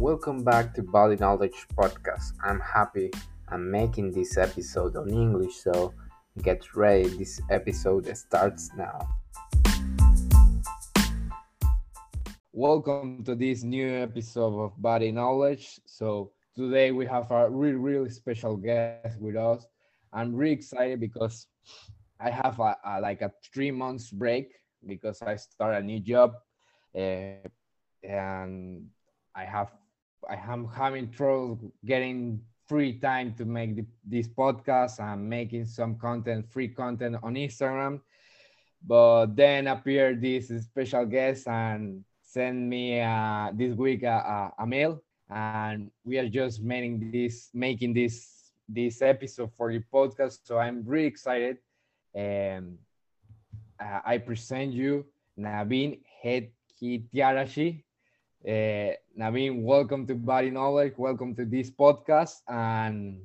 Welcome back to Body Knowledge Podcast. I'm happy I'm making this episode on English, so get ready. This episode starts now. Welcome to this new episode of Body Knowledge. So, today we have a really, really special guest with us. I'm really excited because I have a, a like a three months break because I start a new job. Uh, and I have I am having trouble getting free time to make the, this podcast. I'm making some content, free content on Instagram. But then appeared this special guest and sent me uh, this week a, a, a, mail, and we are just making this making this this episode for the podcast. So I'm really excited. Um, I present you Naveen Hedkitiarashi. Uh, Naveen, welcome to Body Knowledge. Welcome to this podcast. And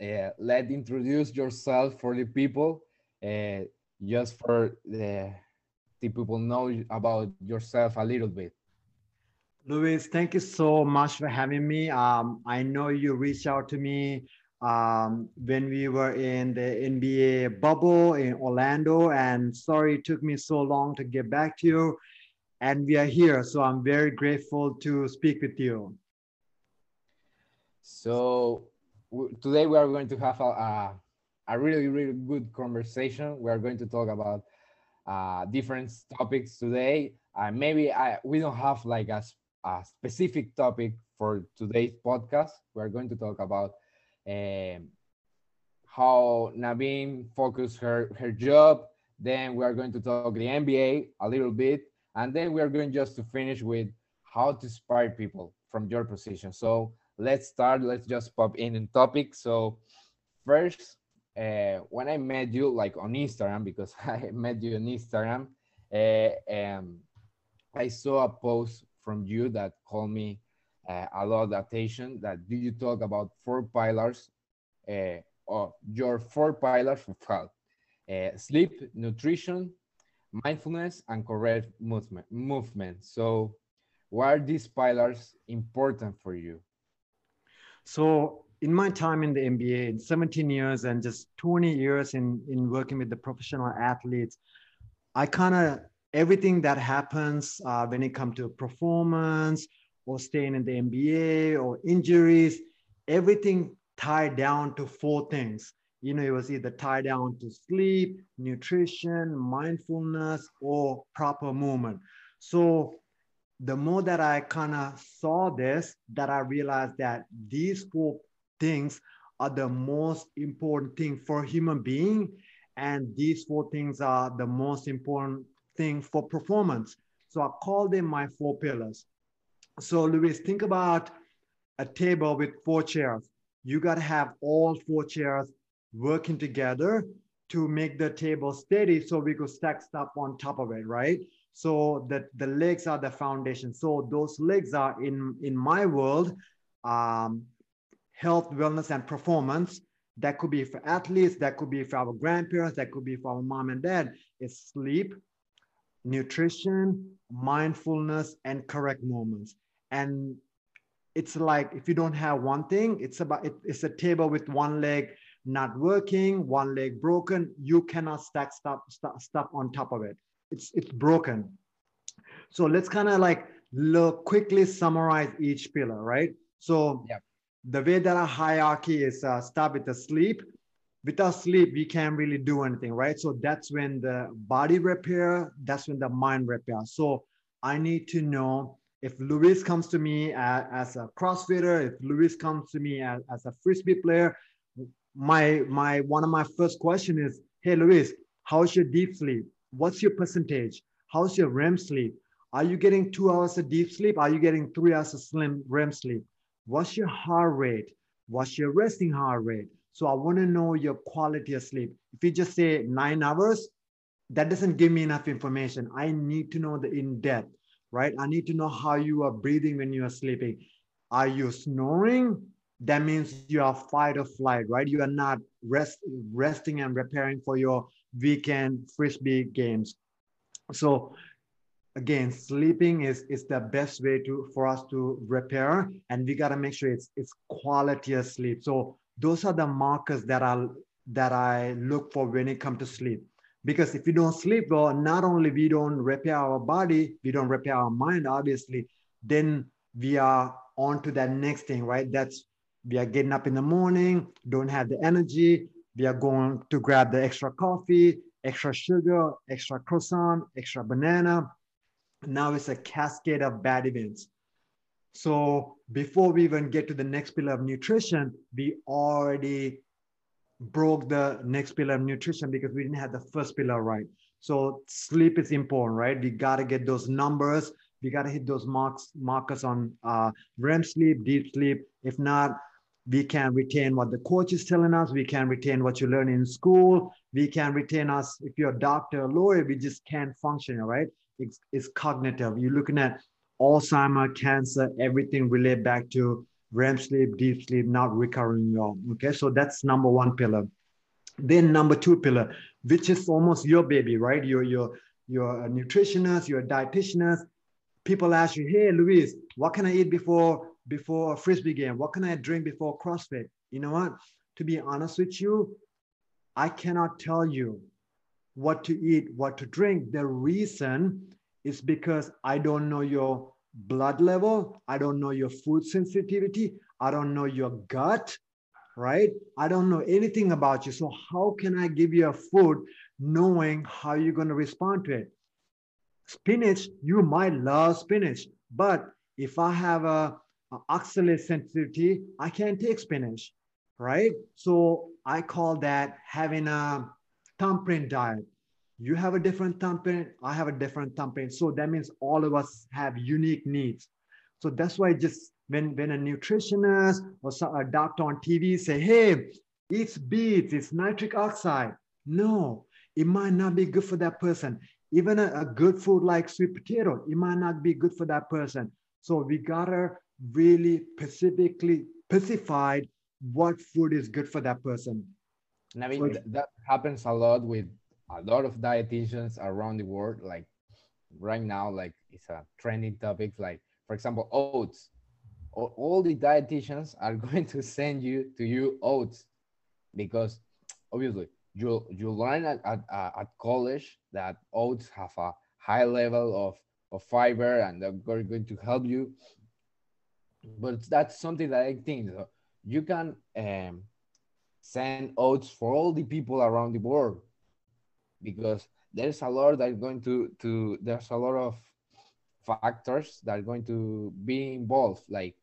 uh, let introduce yourself for the people, uh, just for the, the people know about yourself a little bit. Luis, thank you so much for having me. Um, I know you reached out to me um, when we were in the NBA bubble in Orlando, and sorry it took me so long to get back to you and we are here. So I'm very grateful to speak with you. So today we are going to have a, a, a, really, really good conversation. We are going to talk about uh, different topics today. Uh, maybe I, we don't have like a, a specific topic for today's podcast. We are going to talk about um, how Naveen focused her, her job. Then we are going to talk the NBA a little bit and then we are going just to finish with how to inspire people from your position. So let's start, let's just pop in in topic. So first, uh, when I met you like on Instagram, because I met you on Instagram, uh, um, I saw a post from you that called me uh, a lot of attention that do you talk about four pillars uh, or your four pillars of health, uh, sleep, nutrition, mindfulness and correct movement. movement. So why are these pillars important for you? So in my time in the NBA, in 17 years and just 20 years in, in working with the professional athletes, I kind of, everything that happens uh, when it comes to performance or staying in the NBA or injuries, everything tied down to four things you know, it was either tied down to sleep, nutrition, mindfulness, or proper movement. So the more that I kind of saw this, that I realized that these four things are the most important thing for human being. And these four things are the most important thing for performance. So I call them my four pillars. So Luis, think about a table with four chairs. You got to have all four chairs working together to make the table steady so we could stack stuff on top of it, right? So that the legs are the foundation. So those legs are in, in my world, um, health, wellness, and performance. That could be for athletes, that could be for our grandparents, that could be for our mom and dad. It's sleep, nutrition, mindfulness, and correct moments. And it's like if you don't have one thing, it's about it, it's a table with one leg not working, one leg broken, you cannot stack stuff, stuff, stuff on top of it. It's, it's broken. So let's kind of like look, quickly summarize each pillar, right? So yeah. the way that a hierarchy is uh, start with the sleep. Without sleep, we can't really do anything, right? So that's when the body repair, that's when the mind repair. So I need to know if Luis comes to me as, as a CrossFitter, if Luis comes to me as, as a frisbee player, my my one of my first question is, hey Luis, how's your deep sleep? What's your percentage? How's your REM sleep? Are you getting two hours of deep sleep? Are you getting three hours of slim REM sleep? What's your heart rate? What's your resting heart rate? So I want to know your quality of sleep. If you just say nine hours, that doesn't give me enough information. I need to know the in depth, right? I need to know how you are breathing when you are sleeping. Are you snoring? That means you are fight or flight, right? You are not rest, resting and repairing for your weekend frisbee games. So again, sleeping is is the best way to for us to repair, and we gotta make sure it's it's quality of sleep. So those are the markers that I that I look for when it comes to sleep. Because if you don't sleep well, not only we don't repair our body, we don't repair our mind, obviously, then we are on to that next thing, right? That's we are getting up in the morning, don't have the energy, we are going to grab the extra coffee, extra sugar, extra croissant, extra banana. Now it's a cascade of bad events. So before we even get to the next pillar of nutrition, we already broke the next pillar of nutrition because we didn't have the first pillar right. So sleep is important, right? We got to get those numbers. We got to hit those marks markers on uh, REM sleep, deep sleep. If not, we can retain what the coach is telling us. We can retain what you learn in school. We can retain us. If you're a doctor, a lawyer, we just can't function, right? It's, it's cognitive. You're looking at Alzheimer, cancer, everything relate back to REM sleep, deep sleep, not recurring well. Okay, so that's number one pillar. Then number two pillar, which is almost your baby, right? You're you're you're a nutritionist, you're a dietitianist. People ask you, hey Luis, what can I eat before before a frisbee game? What can I drink before CrossFit? You know what? To be honest with you, I cannot tell you what to eat, what to drink. The reason is because I don't know your blood level. I don't know your food sensitivity. I don't know your gut, right? I don't know anything about you. So, how can I give you a food knowing how you're going to respond to it? Spinach, you might love spinach, but if I have a, a oxalate sensitivity, I can't take spinach, right? So, I call that having a thumbprint diet. You have a different thumbprint i have a different thumbprint. So that means all of us have unique needs. So that's why just when when a nutritionist or a doctor on tv say hey it's beets it's nitric oxide. No it might not be good for that person. Even a, a good food like sweet potato it might not be good for that person. So we gotta really specifically specified what food is good for that person. And i mean so, that happens a lot with a lot of dietitians around the world. Like right now like it's a trending topic like for example oats. All the dietitians are going to send you to you oats because obviously you you learn at, at, at college that oats have a high level of, of fiber and they're going to help you but that's something that i think you can um, send oats for all the people around the world because there's a lot that going to to there's a lot of factors that are going to be involved like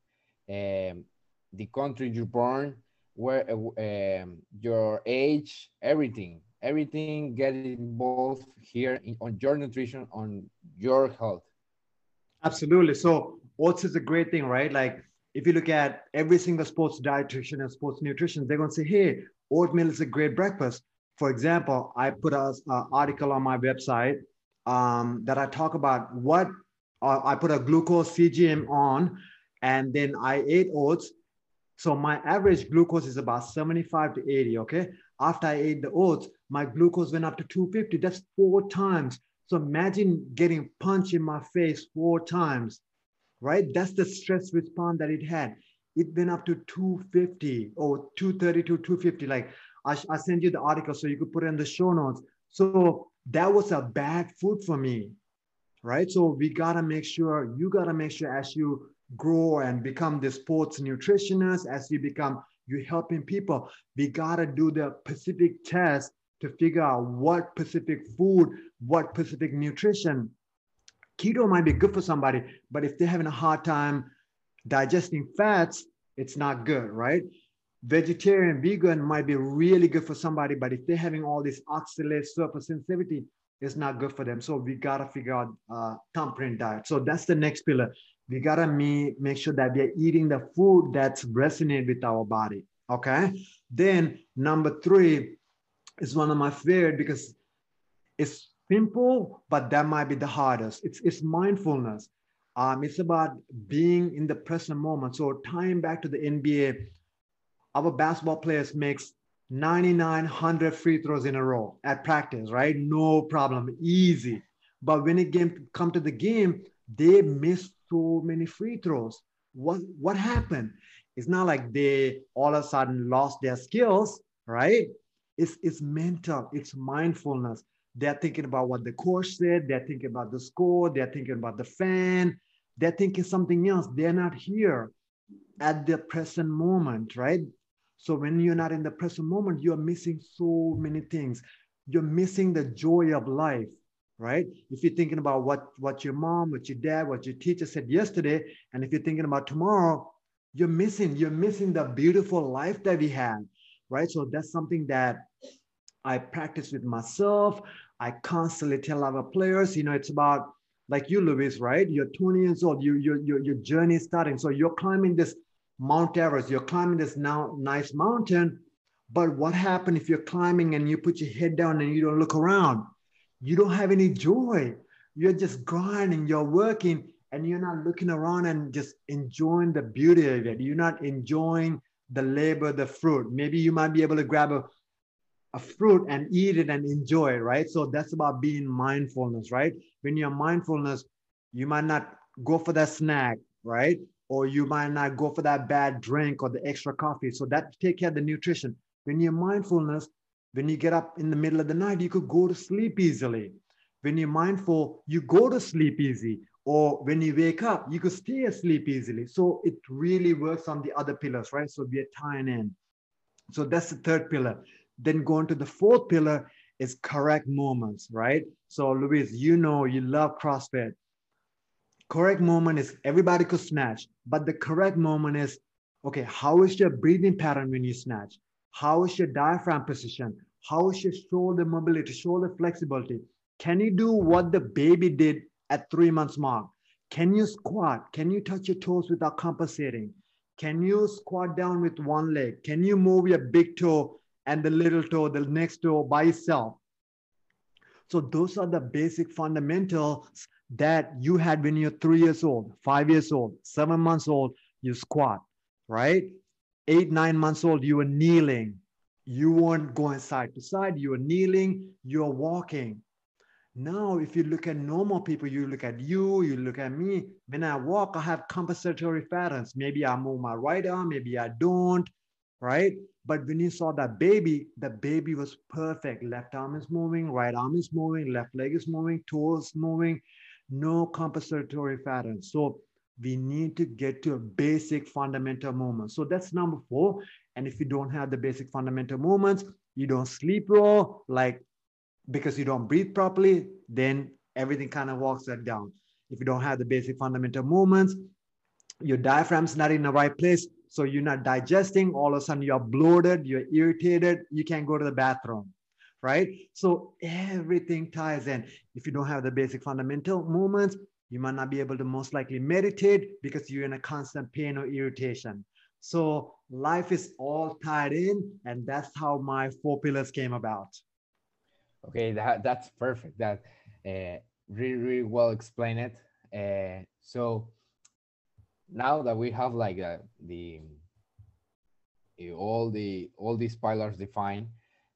um, the country you're born where um, your age everything everything get involved here in, on your nutrition on your health. Absolutely. So oats is a great thing right like if you look at every single sports dietitian and sports nutrition they're going to say hey oatmeal is a great breakfast for example, I put an article on my website um, that I talk about what uh, I put a glucose CGM on, and then I ate oats. So my average glucose is about 75 to 80. Okay. After I ate the oats, my glucose went up to 250. That's four times. So imagine getting punched in my face four times, right? That's the stress response that it had. It went up to 250 or 230 to 250. Like I, I send you the article so you could put it in the show notes. So that was a bad food for me, right? So we gotta make sure, you gotta make sure as you grow and become the sports nutritionist, as you become, you're helping people, we gotta do the specific test to figure out what specific food, what specific nutrition. Keto might be good for somebody, but if they're having a hard time digesting fats, it's not good, right? vegetarian, vegan might be really good for somebody, but if they're having all this oxalate surface sensitivity, it's not good for them. So we gotta figure out uh, thumbprint diet. So that's the next pillar. We gotta me make sure that we are eating the food that's resonate with our body. Okay. Then number three is one of my favorite because it's simple, but that might be the hardest. It's it's mindfulness. Um, it's about being in the present moment. So tying back to the NBA our basketball players makes 9,900 free throws in a row at practice, right? No problem, easy. But when it came to come to the game, they missed so many free throws. What what happened? It's not like they all of a sudden lost their skills, right? It's it's mental, it's mindfulness. They're thinking about what the coach said, they're thinking about the score, they're thinking about the fan, they're thinking something else. They're not here at the present moment, right? So when you're not in the present moment, you're missing so many things. You're missing the joy of life, right? If you're thinking about what, what your mom, what your dad, what your teacher said yesterday, and if you're thinking about tomorrow, you're missing, you're missing the beautiful life that we had, right? So that's something that I practice with myself. I constantly tell other players, you know, it's about like you, Luis, right? You're 20 years old, you, you, your, your journey is starting. So you're climbing this Mount Everest, you're climbing this now nice mountain. But what happens if you're climbing and you put your head down and you don't look around? You don't have any joy. You're just grinding, you're working, and you're not looking around and just enjoying the beauty of it. You're not enjoying the labor, the fruit. Maybe you might be able to grab a, a fruit and eat it and enjoy it, right? So that's about being mindfulness, right? When you're mindfulness, you might not go for that snack, right? or you might not go for that bad drink or the extra coffee. So that take care of the nutrition. When you're mindfulness, when you get up in the middle of the night, you could go to sleep easily. When you're mindful, you go to sleep easy. Or when you wake up, you could stay asleep easily. So it really works on the other pillars, right? So we're tying in. So that's the third pillar. Then going to the fourth pillar is correct moments, right? So Luis, you know you love CrossFit correct moment is everybody could snatch, but the correct moment is, okay, how is your breathing pattern when you snatch? How is your diaphragm position? How is your shoulder mobility, shoulder flexibility? Can you do what the baby did at three months mark? Can you squat? Can you touch your toes without compensating? Can you squat down with one leg? Can you move your big toe and the little toe, the next toe by itself? So those are the basic fundamentals that you had when you're three years old, five years old, seven months old, you squat, right? Eight, nine months old, you were kneeling. You weren't going side to side, you were kneeling, you're walking. Now, if you look at normal people, you look at you, you look at me. When I walk, I have compensatory patterns. Maybe I move my right arm, maybe I don't, right? But when you saw that baby, the baby was perfect. Left arm is moving, right arm is moving, left leg is moving, toes moving no compensatory patterns. So we need to get to a basic fundamental movement. So that's number four. And if you don't have the basic fundamental movements, you don't sleep well, like because you don't breathe properly, then everything kind of walks that down. If you don't have the basic fundamental movements, your diaphragm's not in the right place. So you're not digesting. All of a sudden you're bloated, you're irritated, you can't go to the bathroom right? So everything ties in. If you don't have the basic fundamental movements, you might not be able to most likely meditate because you're in a constant pain or irritation. So life is all tied in, and that's how my four pillars came about. Okay, that that's perfect. That uh, really really well explained it. Uh, so now that we have like uh, the all the all these pillars defined,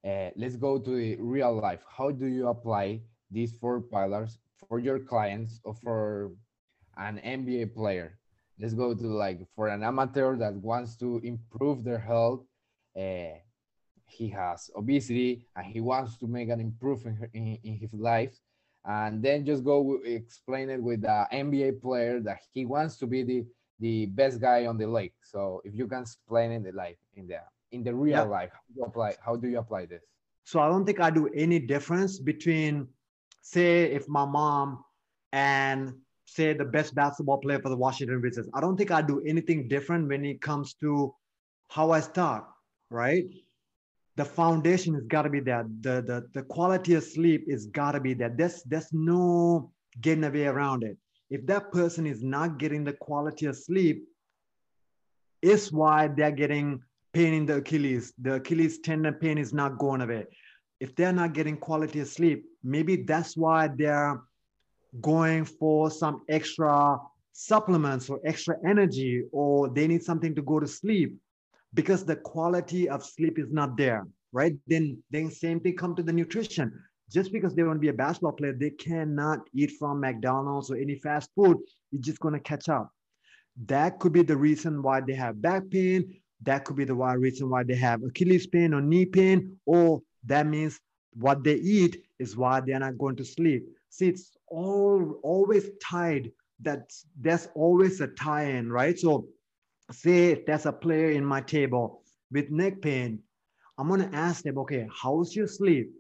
uh, let's go to the real life. How do you apply these four pillars for your clients or for an NBA player? Let's go to like for an amateur that wants to improve their health. Uh, he has obesity and he wants to make an improvement in, in his life. And then just go explain it with the NBA player that he wants to be the, the best guy on the lake. So if you can explain in the life, in the in the real life how do you apply how do you apply this? So i don't think i do any difference between say if my mom and say the best basketball player for the washington wizards. I don't think i do anything different when it comes to how i start right? The foundation has got to be there the, the the quality of sleep is got to be there there's there's no getting away around it if that person is not getting the quality of sleep is why they're getting pain in the Achilles. The Achilles tendon pain is not going away. If they're not getting quality of sleep, maybe that's why they're going for some extra supplements or extra energy, or they need something to go to sleep because the quality of sleep is not there, right? Then, then same thing come to the nutrition. Just because they want to be a basketball player, they cannot eat from McDonald's or any fast food. It's just going to catch up. That could be the reason why they have back pain. That could be the why, reason why they have Achilles pain or knee pain, or that means what they eat is why they're not going to sleep. See, it's all always tied. That there's always a tie-in, right? So, say there's a player in my table with neck pain. I'm gonna ask them, okay, how's your sleep?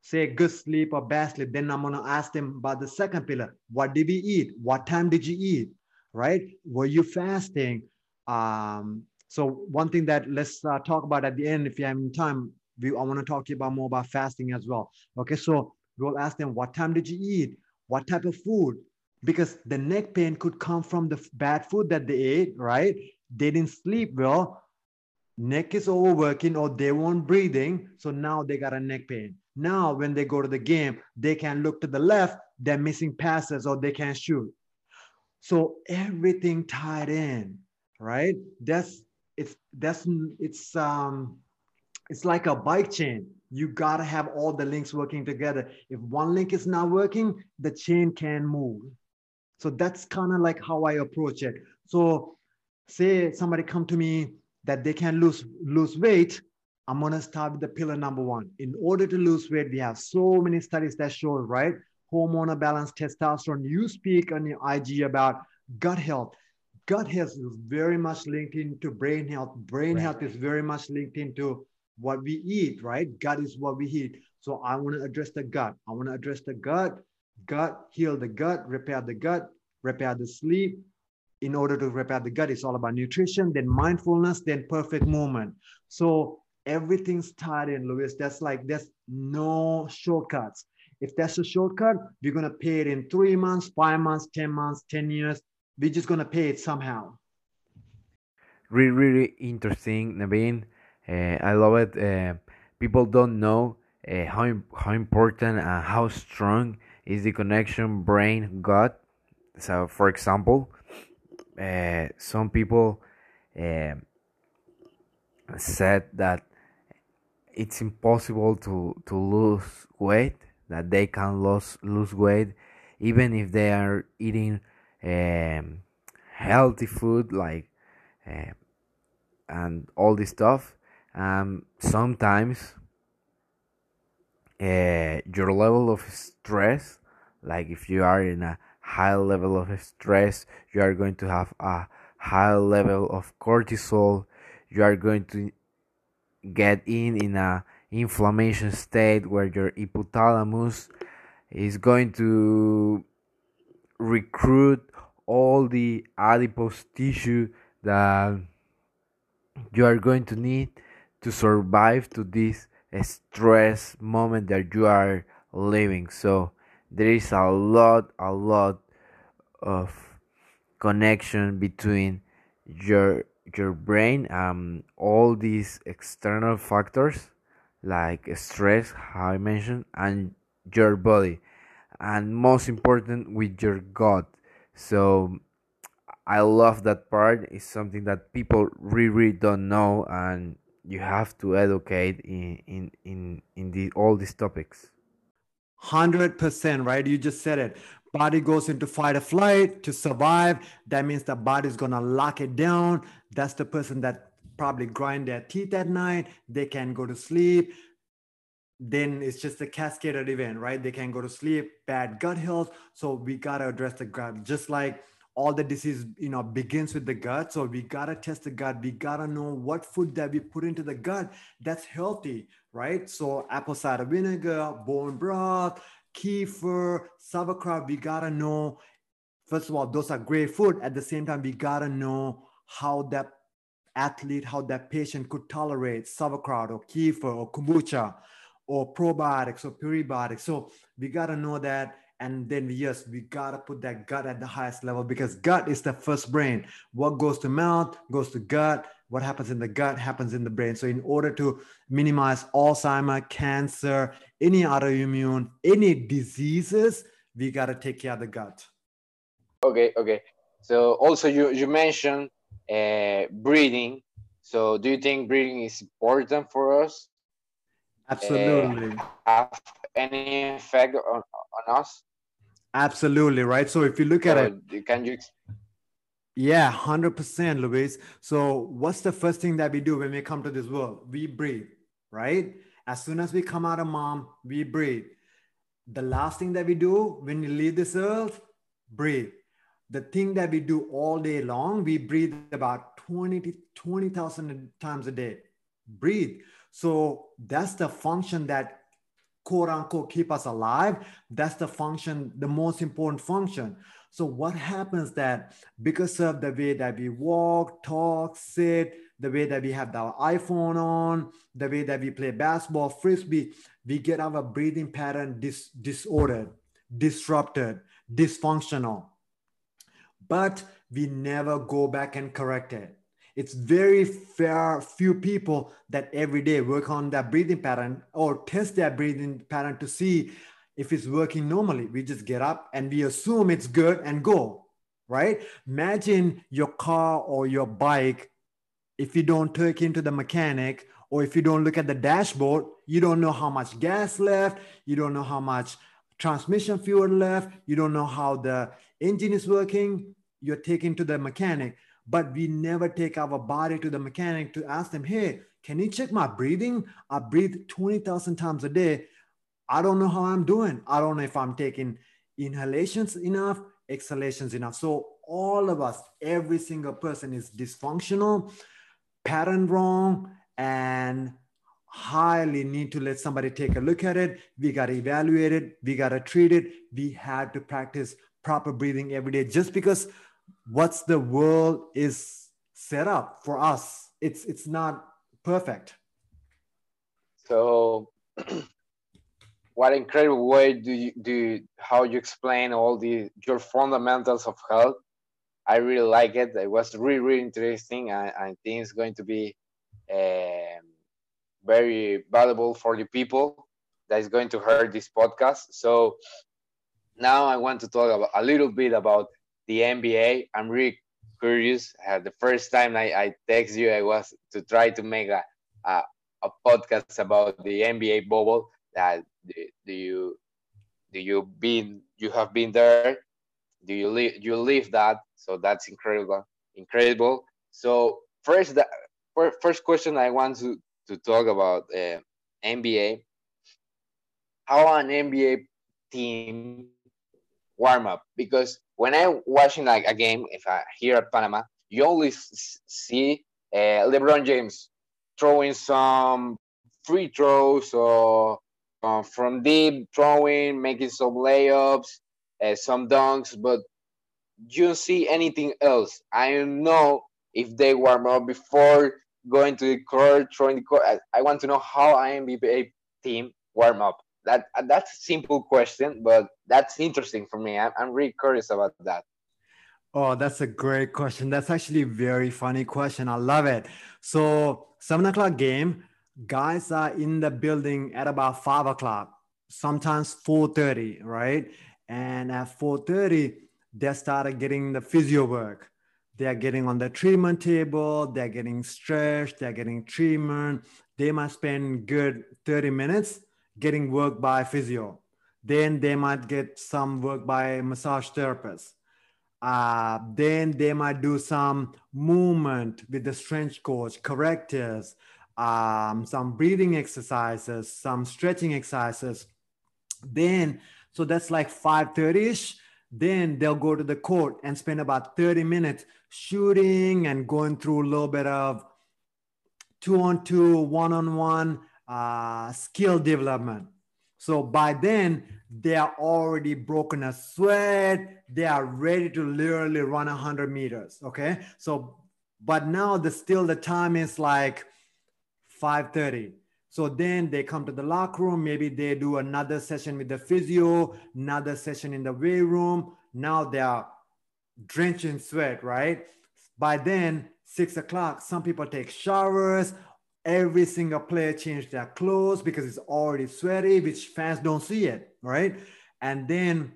Say good sleep or bad sleep, then I'm gonna ask them about the second pillar. What did we eat? What time did you eat? Right? Were you fasting? Um, so one thing that let's uh, talk about at the end, if you have any time, we, I want to talk to you about more about fasting as well. Okay, so we'll ask them, what time did you eat? What type of food? Because the neck pain could come from the bad food that they ate, right? They didn't sleep well, neck is overworking or they weren't breathing. So now they got a neck pain. Now, when they go to the game, they can look to the left, they're missing passes or they can't shoot. So everything tied in, right? That's it's that's it's um it's like a bike chain. You gotta have all the links working together. If one link is not working, the chain can move. So that's kind of like how I approach it. So say somebody come to me that they can lose lose weight I'm going to start with the pillar number one. In order to lose weight, we have so many studies that show, right? Hormonal balance, testosterone. You speak on your IG about gut health. Gut health is very much linked into brain health. Brain right. health is very much linked into what we eat, right? Gut is what we eat. So I want to address the gut. I want to address the gut, gut, heal the gut, repair the gut, repair the sleep. In order to repair the gut, it's all about nutrition, then mindfulness, then perfect movement. So everything's tied in, Luis. That's like there's no shortcuts. If that's a shortcut, we're gonna pay it in three months, five months, ten months, ten years. We're just gonna pay it somehow. Really, really interesting, Naveen. Uh, I love it. Uh, people don't know uh, how how important and how strong is the connection brain gut. So, for example, uh, some people uh, said that it's impossible to to lose weight that they can lose lose weight even if they are eating um, healthy food like uh, and all this stuff. Um, sometimes uh, your level of stress like if you are in a high level of stress you are going to have a high level of cortisol you are going to get in in a inflammation state where your hypothalamus is going to recruit all the adipose tissue that you are going to need to survive to this stress moment that you are living. So there is a lot a lot of connection between your your brain um all these external factors like stress how i mentioned and your body. And most important with your gut. So i love that part. It's something that people really, don't know and you have to educate in in in, in the, all these topics. 100% right? You just said it. Body goes into fight or flight to survive. That means the body's gonna lock it down that's the person that probably grind their teeth at night. They can go to sleep. Then it's just a cascaded event right? They can go to sleep bad gut health. So we gotta address the gut. Just like all the disease you know begins with the gut. So we gotta test the gut. We gotta know what food that we put into the gut that's healthy right? So apple cider vinegar bone broth kefir, sauerkraut, we gotta know, first of all, those are great food. At the same time, we gotta know how that athlete, how that patient could tolerate sauerkraut or kefir or kombucha or probiotics or prebiotics. So we gotta know that. And then yes, we gotta put that gut at the highest level because gut is the first brain. What goes to mouth goes to gut what happens in the gut happens in the brain. So, in order to minimize Alzheimer, cancer, any autoimmune, any diseases, we got to take care of the gut. Okay, okay. So, also, you, you mentioned uh, breathing. So, do you think breathing is important for us? Absolutely. uh, have any effect on, on us? Absolutely, right? So if you look at it, can you Yeah, 100%, Luis. So, what's the first thing that we do when we come to this world? We breathe, right? As soon as we come out of mom, we breathe. The last thing that we do when we leave this earth, breathe. The thing that we do all day long, we breathe about 20 20,000 times a day. Breathe. So, that's the function that quote unquote keep us alive. That's the function, the most important function. So what happens that because of the way that we walk, talk, sit, the way that we have our iPhone on, the way that we play basketball, frisbee, we get our breathing pattern dis- disordered, disrupted, dysfunctional. But we never go back and correct it. It's very fair few people that every day work on their breathing pattern or test their breathing pattern to see if it's working normally. We just get up and we assume it's good and go, right? Imagine your car or your bike. If you don't take into the mechanic or if you don't look at the dashboard, you don't know how much gas left, you don't know how much transmission fuel left, you don't know how the engine is working. You're taken to the mechanic, but we never take our body to the mechanic to ask them, hey, can you check my breathing? I breathe 20,000 times a day. I don't know how I'm doing. I don't know if I'm taking inhalations enough, exhalations enough. So all of us, every single person is dysfunctional, pattern wrong, and highly need to let somebody take a look at it. We got to evaluate it. We got to treat it. We have to practice proper breathing every day just because what's the world is set up for us. It's, it's not perfect. So, what incredible way do you do how you explain all the your fundamentals of health? I really like it. It was really really interesting. I, I think it's going to be um, very valuable for the people that is going to hear this podcast. So now I want to talk about a little bit about the NBA. I'm really curious. Uh, the first time I, I text you, I was to try to make a, a, a podcast about the NBA bubble. That do, do you do you been you have been there? Do you live you live that? So that's incredible, incredible. So first, the first question I want to to talk about uh, NBA. How an NBA team warm up because when I'm watching like a game, if I here at Panama, you only see uh, LeBron James throwing some free throws or uh, from deep throwing, making some layups, uh, some dunks, but you don't see anything else. I don't know if they warm up before going to the court, throwing the court. I, I want to know how NBA team warm up. That uh, that's a simple question, but that's interesting for me. I'm, I'm really curious about that. Oh, that's a great question. That's actually very funny question. I love it. So, seven o'clock game, guys are in the building at about five o'clock, sometimes four thirty, right? And at four thirty, they started getting the physio work. They are getting on the treatment table. They're getting stretched. They're getting treatment. They might spend good thirty minutes getting work by physio. Then they might get some work by massage therapist uh, then they might do some movement with the strength coach, correctives, um, some breathing exercises, some stretching exercises. Then, so that's like 5.30ish. Then they'll go to the court and spend about 30 minutes shooting and going through a little bit of two on two, one on one uh, skill development. So by then, they are already broken a sweat. They are ready to literally run 100 meters. Okay. So, but now the still the time is like 5:30. So then they come to the locker room. Maybe they do another session with the physio, another session in the weight room. Now they are drenched in sweat, right? By then, six o'clock, some people take showers. Every single player change their clothes because it's already sweaty, which fans don't see it, right? And then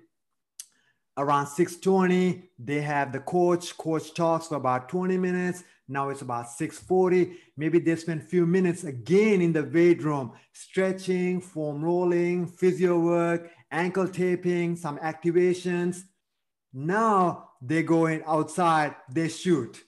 around 620 they have the coach. Coach talks for about 20 minutes. Now it's about 640 maybe they spend a few minutes again in the weight room stretching foam rolling physio work ankle taping some activations. Now they go in outside they shoot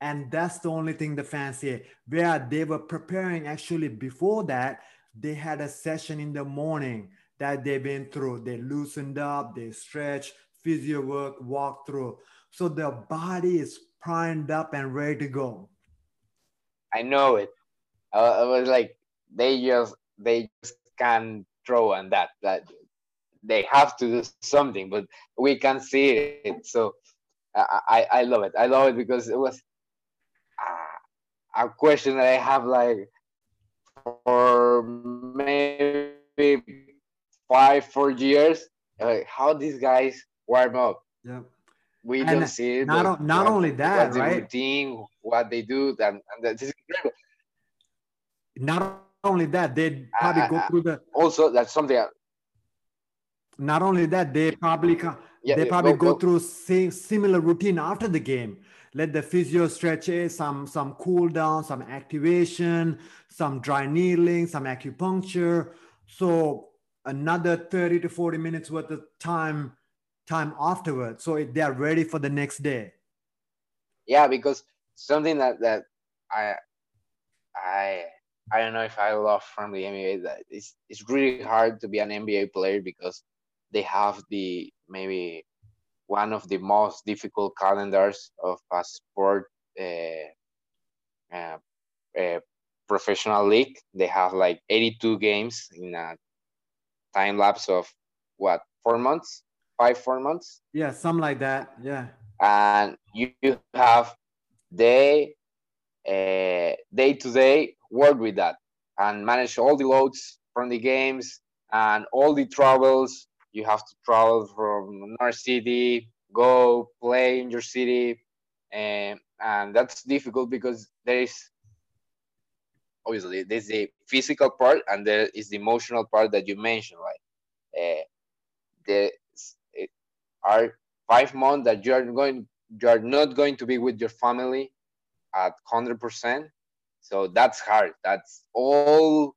and that's the only thing the fans say where they were preparing actually before that they had a session in the morning that they've been through they loosened up they stretch physio work, walk through. So the body is primed up and ready to go. I know it. I was like, they just they just can't throw on that. That they have to do something, but we can see it. So I I, love it. I love it because it was a question that I have like for maybe five four years. Like how these guys warm up. Yeah. We And don't see it. not not what- only that, what's the right? routine, what they do, and, and incredible. Not only that, they probably go I- I- through the. Also, that's something. that- Not only that, they probably Yeah, they probably go- go, go. through same similar routine after the game. Let the physio stretches, some some cool down, some activation, some dry needling, some acupuncture. So another 30 to 40 minutes worth of time time afterwards. So they are ready for the next day. Yeah, because something that that I I I don't know if I love from the NBA that it's it's really hard to be an NBA player because they have the maybe one of the most difficult calendars of a sport uh, uh, uh, professional league. They have like 82 games in a time lapse of what four months, five four months Yeah, something like that. Yeah. and you you have day uh, day to day work with that and manage all the loads from the games and all the travels you have to travel from north city go play in your city and and that's difficult because there is obviously there's the physical part and there is the emotional part that you mentioned right? Uh, there are five months that you're going you're not going to be with your family at 100% so that's hard. That's all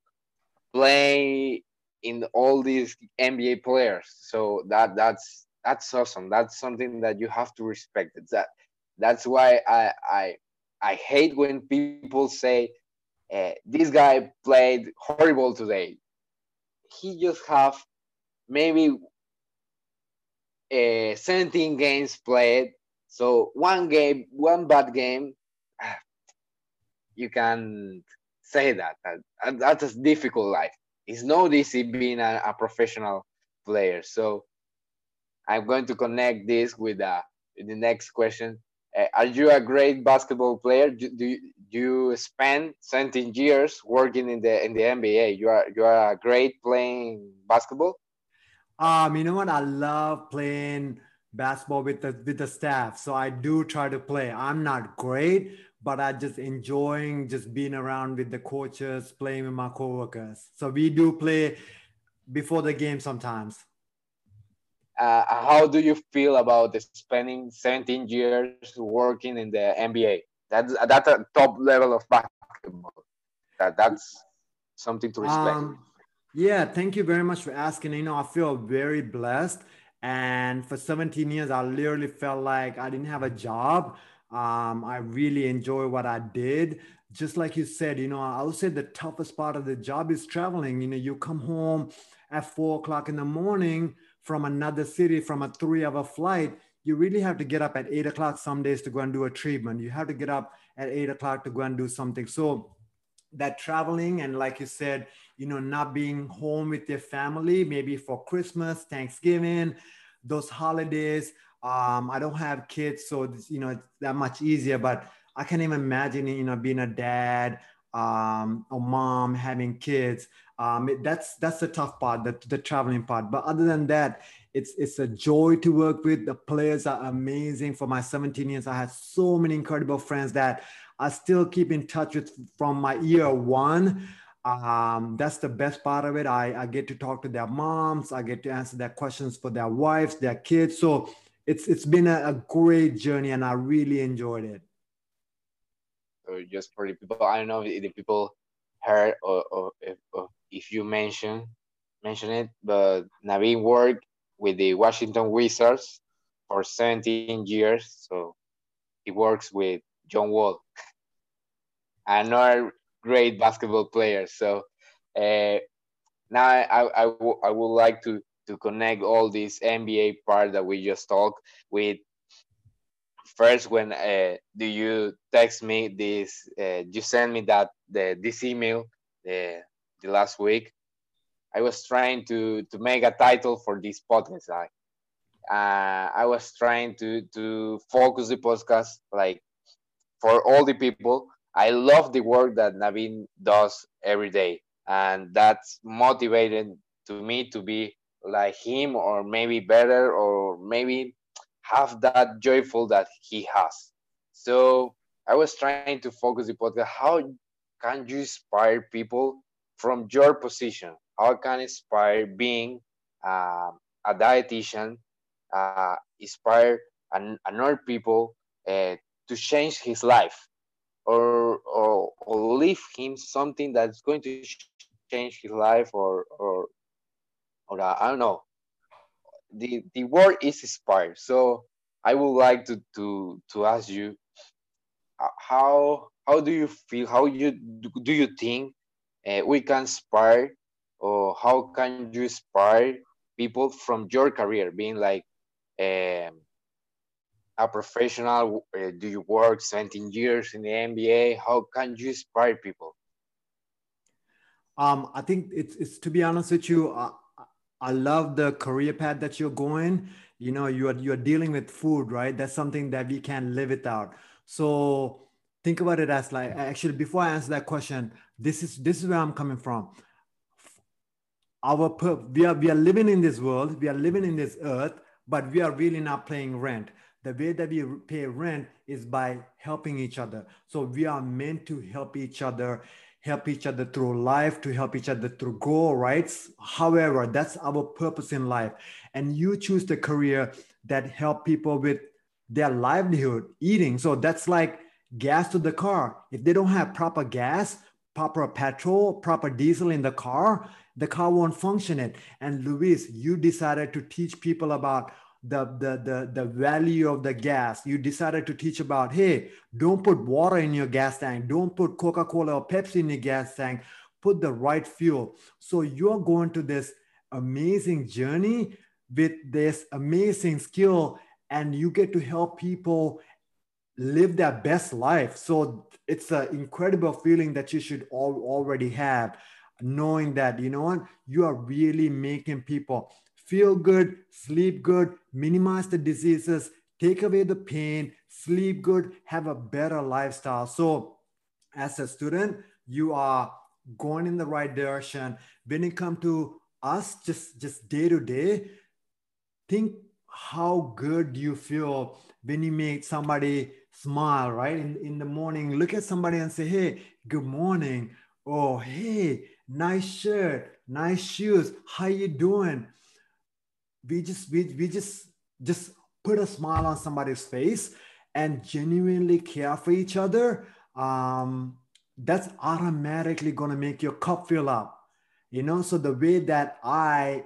play in all these nba players so that that's that's awesome that's something that you have to respect it's that that's why i i i hate when people say uh, this guy played horrible today he just have maybe uh, 17 games played. So one game, one bad game, you can say that. that that's a difficult life. It's not easy being a, a professional player. So I'm going to connect this with, uh, the next question. Uh, are you a great basketball player? Do, do, you, do you spend 17 years working in the in the NBA? You are you are a great playing basketball. Um, you know what? I love playing basketball with the with the staff. So I do try to play. I'm not great, but I just enjoying just being around with the coaches, playing with my coworkers. So we do play before the game sometimes. Uh, how do you feel about the spending 17 years working in the NBA? That's that's a top level of basketball. That that's something to respect. Um, yeah, thank you very much for asking. You know, I feel very blessed. And for 17 years, I literally felt like I didn't have a job. Um, I really enjoy what I did. Just like you said, you know, I would say the toughest part of the job is traveling. You know, you come home at four o'clock in the morning from another city, from a three hour flight. You really have to get up at eight o'clock some days to go and do a treatment. You have to get up at eight o'clock to go and do something. So, that traveling and like you said you know not being home with your family maybe for christmas thanksgiving those holidays um, i don't have kids so it's, you know it's that much easier but i can't even imagine you know being a dad um, or mom having kids um, it, that's that's the tough part the, the traveling part but other than that it's it's a joy to work with the players are amazing for my 17 years i had so many incredible friends that I still keep in touch with from my year one. um, that's the best part of it. I, I get to talk to their moms. I get to answer their questions for their wives, their kids. So it's it's been a, a great journey, and I really enjoyed it. Or just for the people, I don't know if the people heard or, or, if, or if you mention mention it, but Naveen worked with the Washington Wizards for 17 years. So he works with John Wall, another great basketball player. So uh, now I, I would like to, to connect all this NBA part that we just talked with first when uh, do you text me this uh, you send me that the this email the, the last week i was trying to to make a title for this podcast like uh, I was trying to to focus the podcast like for all the people. I love the work that Navin does every day, and that's motivated to me to be like him, or maybe better, or maybe have that joyful that he has. So I was trying to focus the podcast. How can you inspire people from your position? How can inspire being uh, a dietitian uh, inspire an, another people uh, to change his life or, or, or leave him something that's going to change his life or, or, or uh, I don't know. The, the word is inspired. So I would like to, to, to ask you, uh, how, how do you feel? How you, do you think uh, we can inspire or how can you inspire people from your career being like um, a professional? Uh, do you work 17 years in the NBA? How can you inspire people? Um, I think it's, it's to be honest with you, uh, I love the career path that you're going. You know, you are you're dealing with food, right? That's something that we can't live without. So think about it as like actually before I answer that question, this is this is where I'm coming from. Our we are we are living in this world, we are living in this earth but we are really not paying rent. The way that we pay rent is by helping each other. So we are meant to help each other, help each other through life, to help each other through goal, right? However, that's our purpose in life. And you choose the career that help people with their livelihood, eating. So that's like gas to the car. If they don't have proper gas, proper petrol, proper diesel in the car, the car won't function it. And Luis, you decided to teach people about the, the, the, the value of the gas. You decided to teach about, hey, don't put water in your gas tank. Don't put Coca-Cola or Pepsi in your gas tank. Put the right fuel. So you're going to this amazing journey with this amazing skill and you get to help people live their best life. So it's an incredible feeling that you should all, already have, knowing that, you know what, you are really making people feel good, sleep good, minimize the diseases, take away the pain, sleep good, have a better lifestyle. So as a student, you are going in the right direction. When it comes to us, just, just day to day, think how good you feel when you make somebody smile, right? In, in the morning, look at somebody and say, hey, good morning. Oh, hey, nice shirt, nice shoes. How you doing? We just, we, we just, just put a smile on somebody's face and genuinely care for each other. Um, that's automatically going to make your cup fill up. You know, so the way that I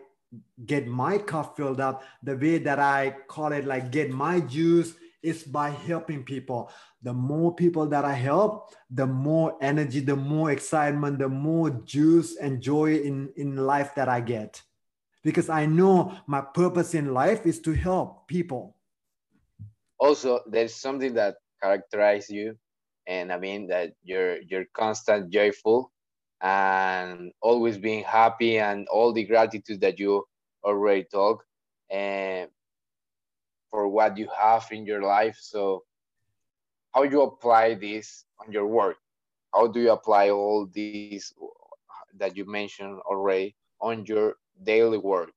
get my cup filled up, the way that I call it like get my juice is by helping people. The more people that I help, the more energy, the more excitement, the more juice and joy in, in life that I get. Because I know my purpose in life is to help people. Also, there's something that characterizes you, and I mean that you're you're constant joyful and always being happy and all the gratitude that you already talk. And eh, for what you have in your life. So how do you apply this on your work? How do you apply all these that you mentioned already on your daily work?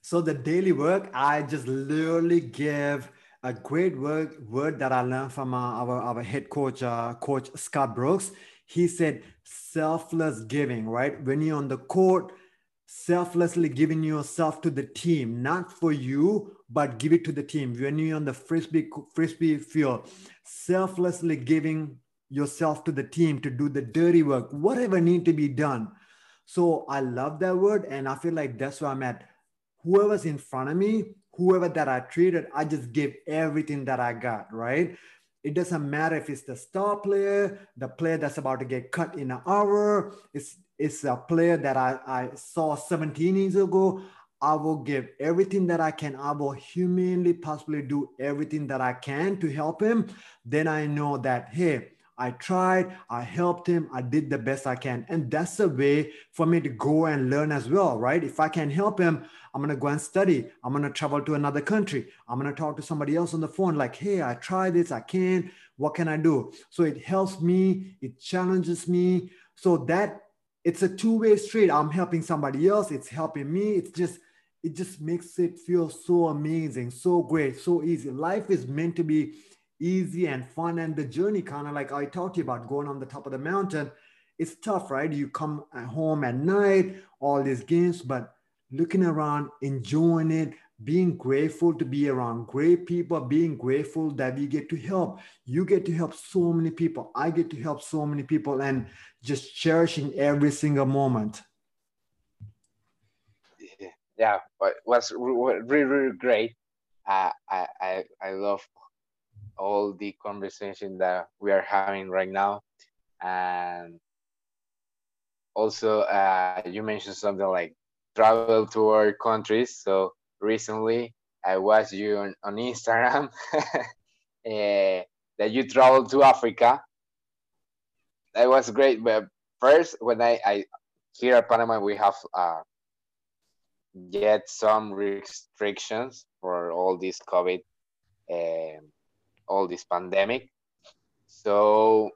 So the daily work, I just literally give a great word, word that I learned from our, our head coach, uh, Coach Scott Brooks. he said selfless giving, right? When you're on the court, selflessly giving yourself to the team, not for you, but give it to the team. When you're on the frisbee frisbee field, selflessly giving yourself to the team to do the dirty work, whatever need to be done. So I love that word, and I feel like that's where I'm at. Whoever's in front of me, whoever that I treated, I just give everything that I got, right? It doesn't matter if it's the star player, the player that's about to get cut in an hour, it's it's a player that I, I saw 17 years ago. I will give everything that I can. I will humanly possibly do everything that I can to help him. Then I know that, hey, I tried, I helped him, I did the best I can. And that's the way for me to go and learn as well, right? If I can help him, I'm gonna go and study. I'm gonna travel to another country. I'm gonna talk to somebody else on the phone, like, hey, I tried this, I can't. What can I do? So it helps me, it challenges me. So that it's a two-way street. I'm helping somebody else, it's helping me. It's just it just makes it feel so amazing, so great, so easy. Life is meant to be easy and fun, and the journey, kind of like I talked to you about going on the top of the mountain. It's tough, right? You come home at night, all these games, but looking around, enjoying it, being grateful to be around great people, being grateful that we get to help. You get to help so many people. I get to help so many people, and just cherishing every single moment yeah, but was really really great. Uh, I I I love all the conversation that we are having right now, and also uh, you mentioned something like travel to our countries. So recently I watched you on, on Instagram uh, that you traveled to Africa. That was great. But first, when I, I here at Panama, we have uh, get some restrictions for all this COVID, um, all this pandemic. So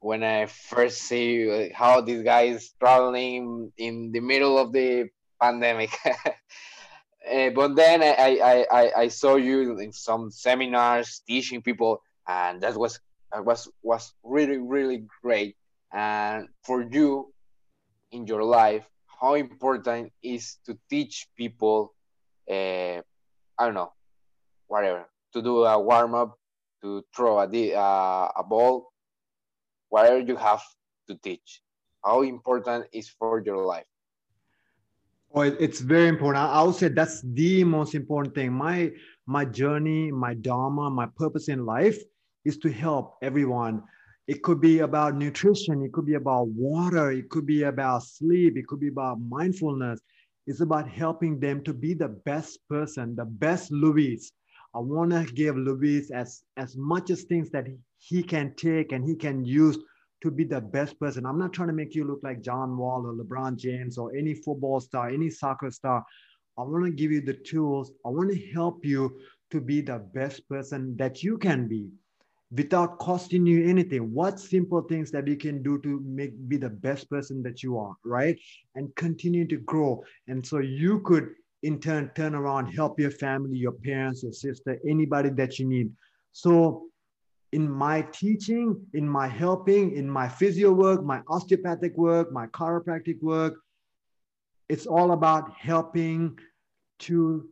when I first see how this guy is traveling in the middle of the pandemic, uh, but then I, I, I, I saw you in some seminars teaching people, and that was was was really really great. And for you in your life, how important is to teach people uh, i don't know whatever to do a warm-up to throw a, uh, a ball whatever you have to teach how important is for your life Oh, it's very important. I would say that's the most important thing. My my journey, my dharma, my purpose in life is to help everyone it could be about nutrition. It could be about water. It could be about sleep. It could be about mindfulness. It's about helping them to be the best person, the best Luis. I want to give Luis as, as much as things that he can take and he can use to be the best person. I'm not trying to make you look like John Wall or LeBron James or any football star, any soccer star. I want to give you the tools. I want to help you to be the best person that you can be without costing you anything what simple things that you can do to make be the best person that you are right and continue to grow and so you could in turn turn around help your family your parents your sister anybody that you need so in my teaching in my helping in my physio work my osteopathic work my chiropractic work it's all about helping to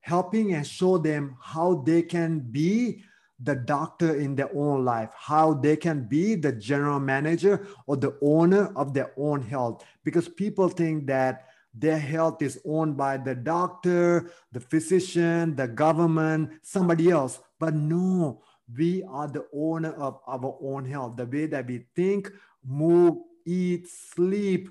helping and show them how they can be the doctor in their own life, how they can be the general manager or the owner of their own health. Because people think that their health is owned by the doctor, the physician, the government, somebody else. But no, we are the owner of our own health. The way that we think, move, eat, sleep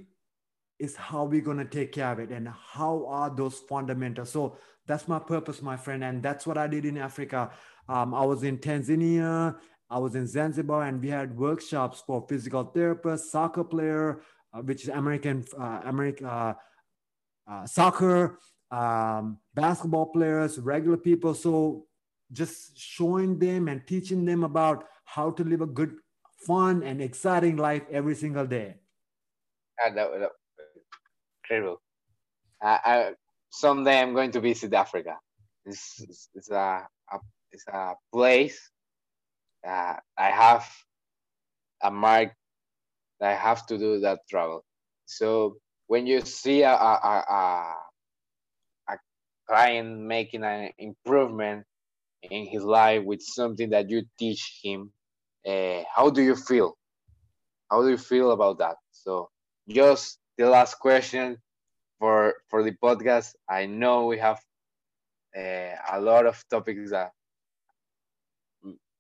is how we're going to take care of it. And how are those fundamentals? So that's my purpose, my friend. And that's what I did in Africa. Um, I was in Tanzania, I was in Zanzibar, and we had workshops for physical therapists, soccer player, uh, which is American uh, uh, uh, soccer, um, basketball players, regular people. So just showing them and teaching them about how to live a good, fun, and exciting life every single day. Uh, that, that, incredible. Uh, I, someday I'm going to visit Africa. It's, it's, a, a it's a place that I have a mark that I have to do that travel. So when you see a, a, a, a client making an improvement in his life with something that you teach him, uh, how do you feel? How do you feel about that? So just the last question for for the podcast. I know we have uh, a lot of topics that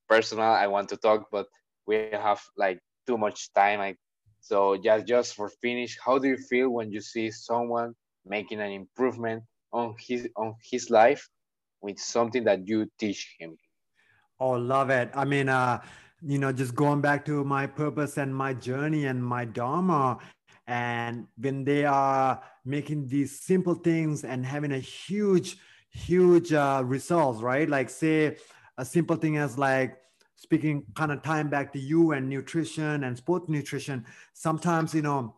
personal I want to talk, but we have like too much time. I, so just just for finish, how do you feel when you see someone making an improvement on his on his life with something that you teach him? Oh, love it. I mean, uh, you know, just going back to my purpose and my journey and my dharma, and when they are making these simple things and having a huge, huge uh, results, right? Like say a simple thing as like speaking kind of time back to you and nutrition and sports nutrition. Sometimes, you know,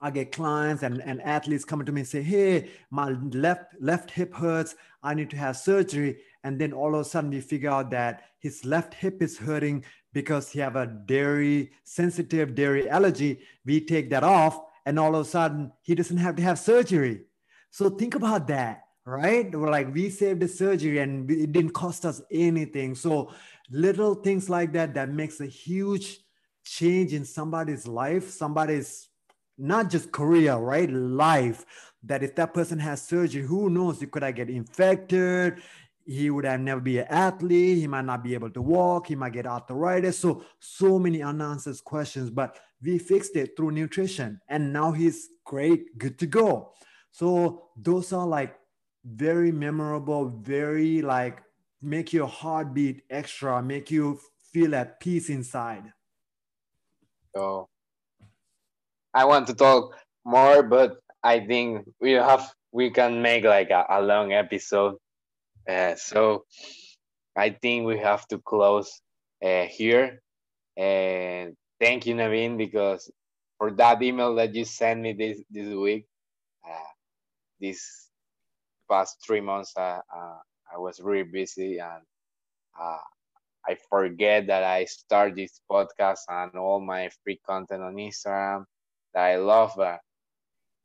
I get clients and, and athletes coming to me and say, Hey, my left left hip hurts. I need to have surgery. And then all of a sudden we figure out that his left hip is hurting because he have a dairy sensitive dairy allergy. We take that off and all of a sudden he doesn't have to have surgery. So think about that, right? We're like we saved the surgery and it didn't cost us anything. So little things like that that makes a huge change in somebody's life, somebody's not just career, right? Life. That if that person has surgery, who knows? He could I get infected? He would have never be an athlete. He might not be able to walk. He might get arthritis. So, so many unanswered questions. But we fixed it through nutrition, and now he's great, good to go. So, those are like very memorable, very like make your heart beat extra, make you feel at peace inside. So I want to talk more, but I think we have we can make like a, a long episode. Uh, so I think we have to close uh, here. And thank you, Navin, because for that email that you sent me this this week, uh, this past three months, uh, uh, I was really busy and uh, I forget that I start this podcast and all my free content on Instagram that I love. But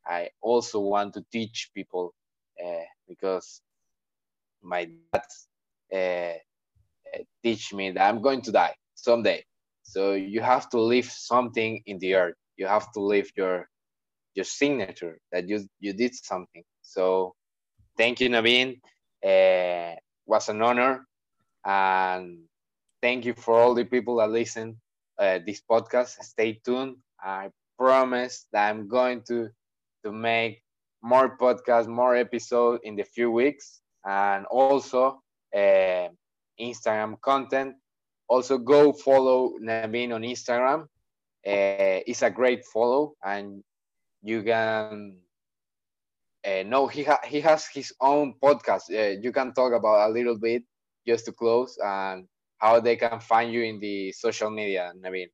I also want to teach people uh, because my dad uh, teach me that I'm going to die someday. So you have to leave something in the earth. You have to leave your your signature that you you did something. So thank you, Navin. Uh, was an honor, and thank you for all the people that listen uh, this podcast. Stay tuned. I promise that I'm going to to make more podcasts, more episodes in the few weeks, and also uh, Instagram content. Also, go follow Navin on Instagram. Uh, it's a great follow, and you can uh, no, he ha- he has his own podcast. Uh, you can talk about a little bit just to close and how they can find you in the social media, Navin.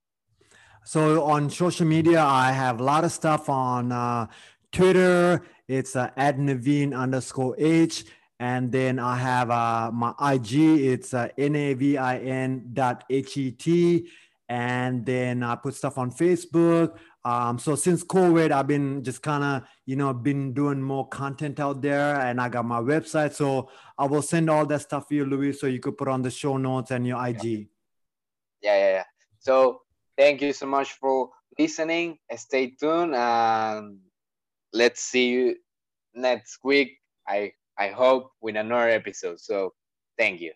So on social media, I have a lot of stuff on uh, Twitter. It's uh, at Navin underscore H. And then I have uh, my IG. It's uh, N-A-V-I-N dot H-E-T. And then I put stuff on Facebook. Um, so since COVID, I've been just kind of, you know, been doing more content out there and I got my website. So I will send all that stuff to you, Luis, so you could put on the show notes and your IG. Yeah, yeah, yeah. So thank you so much for listening. Stay tuned and let's see you next week. I I hope with another episode. So thank you.